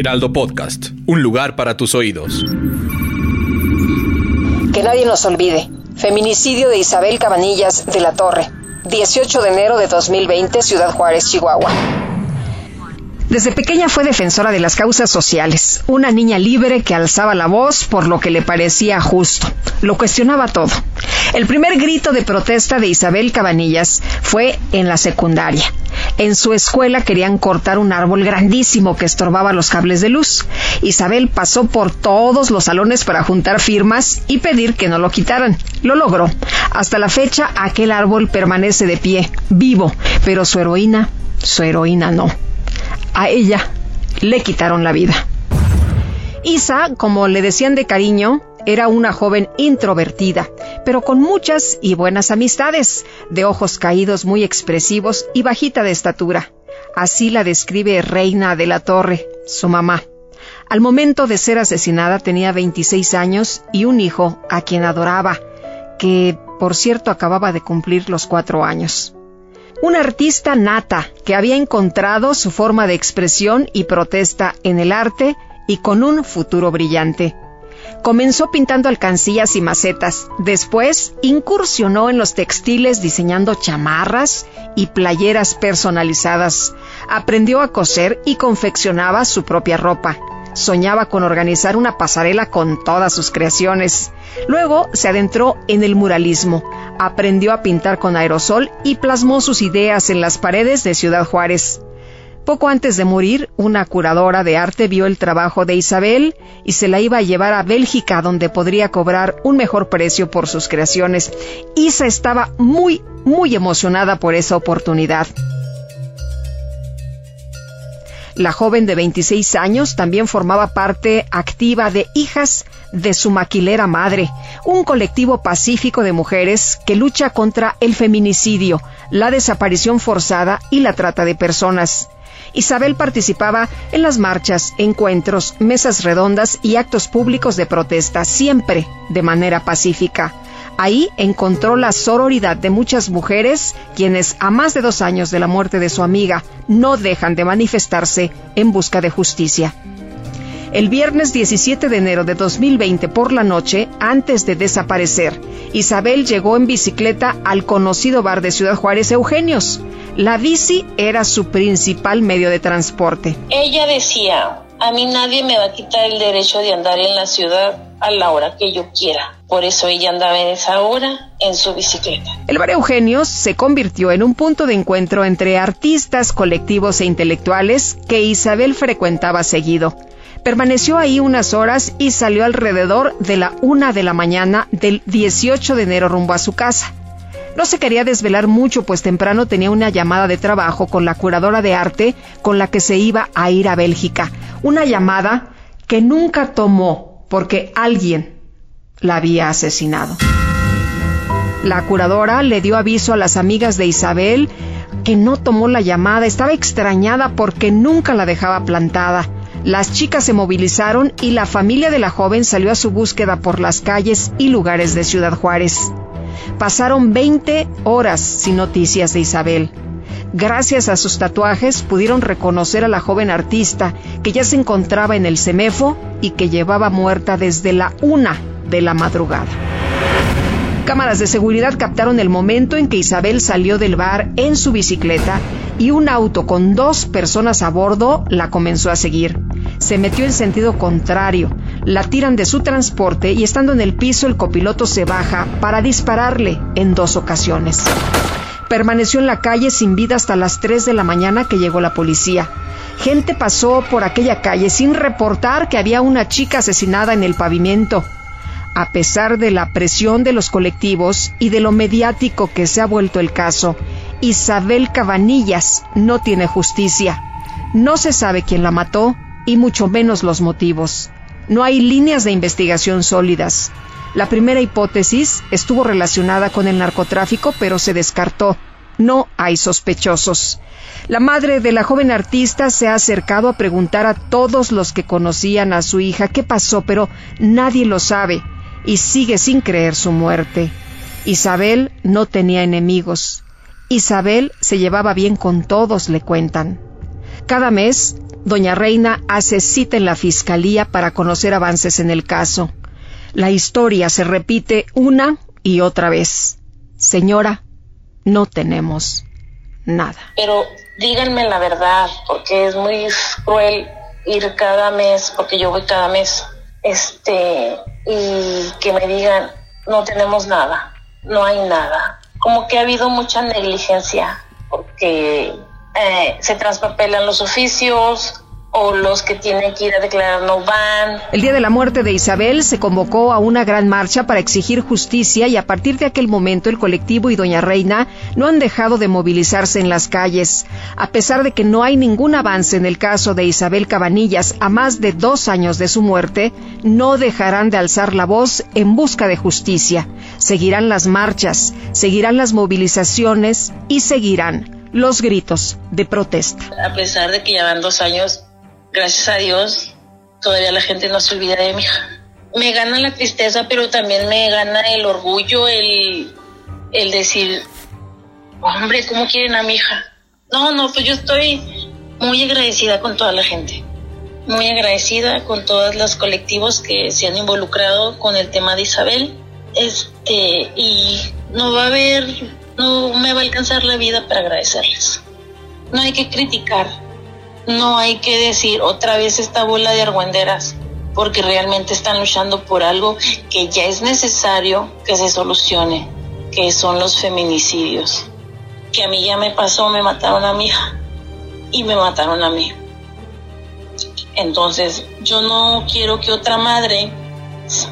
Heraldo Podcast, un lugar para tus oídos. Que nadie nos olvide. Feminicidio de Isabel Cabanillas de la Torre. 18 de enero de 2020, Ciudad Juárez, Chihuahua. Desde pequeña fue defensora de las causas sociales, una niña libre que alzaba la voz por lo que le parecía justo, lo cuestionaba todo. El primer grito de protesta de Isabel Cabanillas fue en la secundaria. En su escuela querían cortar un árbol grandísimo que estorbaba los cables de luz. Isabel pasó por todos los salones para juntar firmas y pedir que no lo quitaran. Lo logró. Hasta la fecha aquel árbol permanece de pie, vivo, pero su heroína, su heroína no a ella le quitaron la vida. Isa, como le decían de cariño, era una joven introvertida, pero con muchas y buenas amistades, de ojos caídos muy expresivos y bajita de estatura. Así la describe Reina de la Torre, su mamá. Al momento de ser asesinada tenía 26 años y un hijo a quien adoraba, que por cierto acababa de cumplir los cuatro años una artista nata que había encontrado su forma de expresión y protesta en el arte y con un futuro brillante. Comenzó pintando alcancías y macetas, después incursionó en los textiles diseñando chamarras y playeras personalizadas, aprendió a coser y confeccionaba su propia ropa. Soñaba con organizar una pasarela con todas sus creaciones. Luego se adentró en el muralismo, aprendió a pintar con aerosol y plasmó sus ideas en las paredes de Ciudad Juárez. Poco antes de morir, una curadora de arte vio el trabajo de Isabel y se la iba a llevar a Bélgica, donde podría cobrar un mejor precio por sus creaciones. Isa estaba muy, muy emocionada por esa oportunidad. La joven de 26 años también formaba parte activa de Hijas de su maquilera madre, un colectivo pacífico de mujeres que lucha contra el feminicidio, la desaparición forzada y la trata de personas. Isabel participaba en las marchas, encuentros, mesas redondas y actos públicos de protesta, siempre de manera pacífica. Ahí encontró la sororidad de muchas mujeres quienes a más de dos años de la muerte de su amiga no dejan de manifestarse en busca de justicia. El viernes 17 de enero de 2020 por la noche, antes de desaparecer, Isabel llegó en bicicleta al conocido bar de Ciudad Juárez Eugenios. La bici era su principal medio de transporte. Ella decía, a mí nadie me va a quitar el derecho de andar en la ciudad a la hora que yo quiera. Por eso ella andaba en esa hora en su bicicleta. El bar Eugenios se convirtió en un punto de encuentro entre artistas, colectivos e intelectuales que Isabel frecuentaba seguido. Permaneció ahí unas horas y salió alrededor de la una de la mañana del 18 de enero rumbo a su casa. No se quería desvelar mucho, pues temprano tenía una llamada de trabajo con la curadora de arte con la que se iba a ir a Bélgica. Una llamada que nunca tomó porque alguien la había asesinado. La curadora le dio aviso a las amigas de Isabel que no tomó la llamada. Estaba extrañada porque nunca la dejaba plantada. Las chicas se movilizaron y la familia de la joven salió a su búsqueda por las calles y lugares de Ciudad Juárez. Pasaron 20 horas sin noticias de Isabel. Gracias a sus tatuajes pudieron reconocer a la joven artista que ya se encontraba en el CEMEFO y que llevaba muerta desde la una de la madrugada. Cámaras de seguridad captaron el momento en que Isabel salió del bar en su bicicleta y un auto con dos personas a bordo la comenzó a seguir. Se metió en sentido contrario, la tiran de su transporte y estando en el piso el copiloto se baja para dispararle en dos ocasiones. Permaneció en la calle sin vida hasta las 3 de la mañana que llegó la policía. Gente pasó por aquella calle sin reportar que había una chica asesinada en el pavimento. A pesar de la presión de los colectivos y de lo mediático que se ha vuelto el caso, Isabel Cabanillas no tiene justicia. No se sabe quién la mató y mucho menos los motivos. No hay líneas de investigación sólidas. La primera hipótesis estuvo relacionada con el narcotráfico, pero se descartó. No hay sospechosos. La madre de la joven artista se ha acercado a preguntar a todos los que conocían a su hija qué pasó, pero nadie lo sabe y sigue sin creer su muerte. Isabel no tenía enemigos. Isabel se llevaba bien con todos, le cuentan. Cada mes, doña Reina hace cita en la fiscalía para conocer avances en el caso. La historia se repite una y otra vez. Señora, no tenemos nada. Pero díganme la verdad, porque es muy cruel ir cada mes, porque yo voy cada mes, este, y que me digan, no tenemos nada, no hay nada. Como que ha habido mucha negligencia, porque eh, se traspapelan los oficios, o los que tienen que ir a declarar no van. El día de la muerte de Isabel se convocó a una gran marcha para exigir justicia y a partir de aquel momento el colectivo y Doña Reina no han dejado de movilizarse en las calles. A pesar de que no hay ningún avance en el caso de Isabel Cabanillas a más de dos años de su muerte, no dejarán de alzar la voz en busca de justicia. Seguirán las marchas, seguirán las movilizaciones y seguirán los gritos de protesta. A pesar de que ya van dos años gracias a Dios, todavía la gente no se olvida de mi hija. Me gana la tristeza, pero también me gana el orgullo, el, el decir, hombre, ¿cómo quieren a mi hija? No, no, pues yo estoy muy agradecida con toda la gente, muy agradecida con todos los colectivos que se han involucrado con el tema de Isabel, este, y no va a haber, no me va a alcanzar la vida para agradecerles. No hay que criticar, no hay que decir otra vez esta bola de argüenderas, porque realmente están luchando por algo que ya es necesario que se solucione, que son los feminicidios. Que a mí ya me pasó, me mataron a mi hija y me mataron a mí. Entonces, yo no quiero que otra madre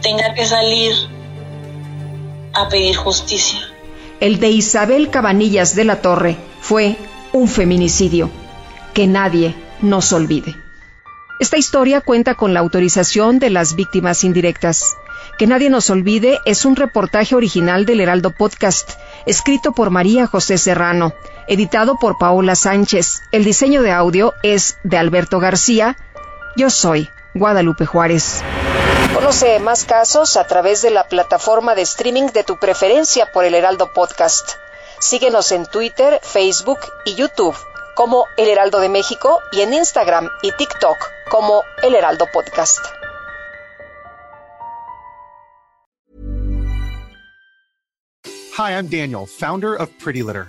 tenga que salir a pedir justicia. El de Isabel Cabanillas de la Torre fue un feminicidio que nadie nos olvide. Esta historia cuenta con la autorización de las víctimas indirectas. Que nadie nos olvide es un reportaje original del Heraldo Podcast, escrito por María José Serrano, editado por Paola Sánchez. El diseño de audio es de Alberto García. Yo soy Guadalupe Juárez. Conoce más casos a través de la plataforma de streaming de tu preferencia por el Heraldo Podcast. Síguenos en Twitter, Facebook y YouTube como El Heraldo de México y en Instagram y TikTok como El Heraldo Podcast. Hi, I'm Daniel, founder of Pretty Litter.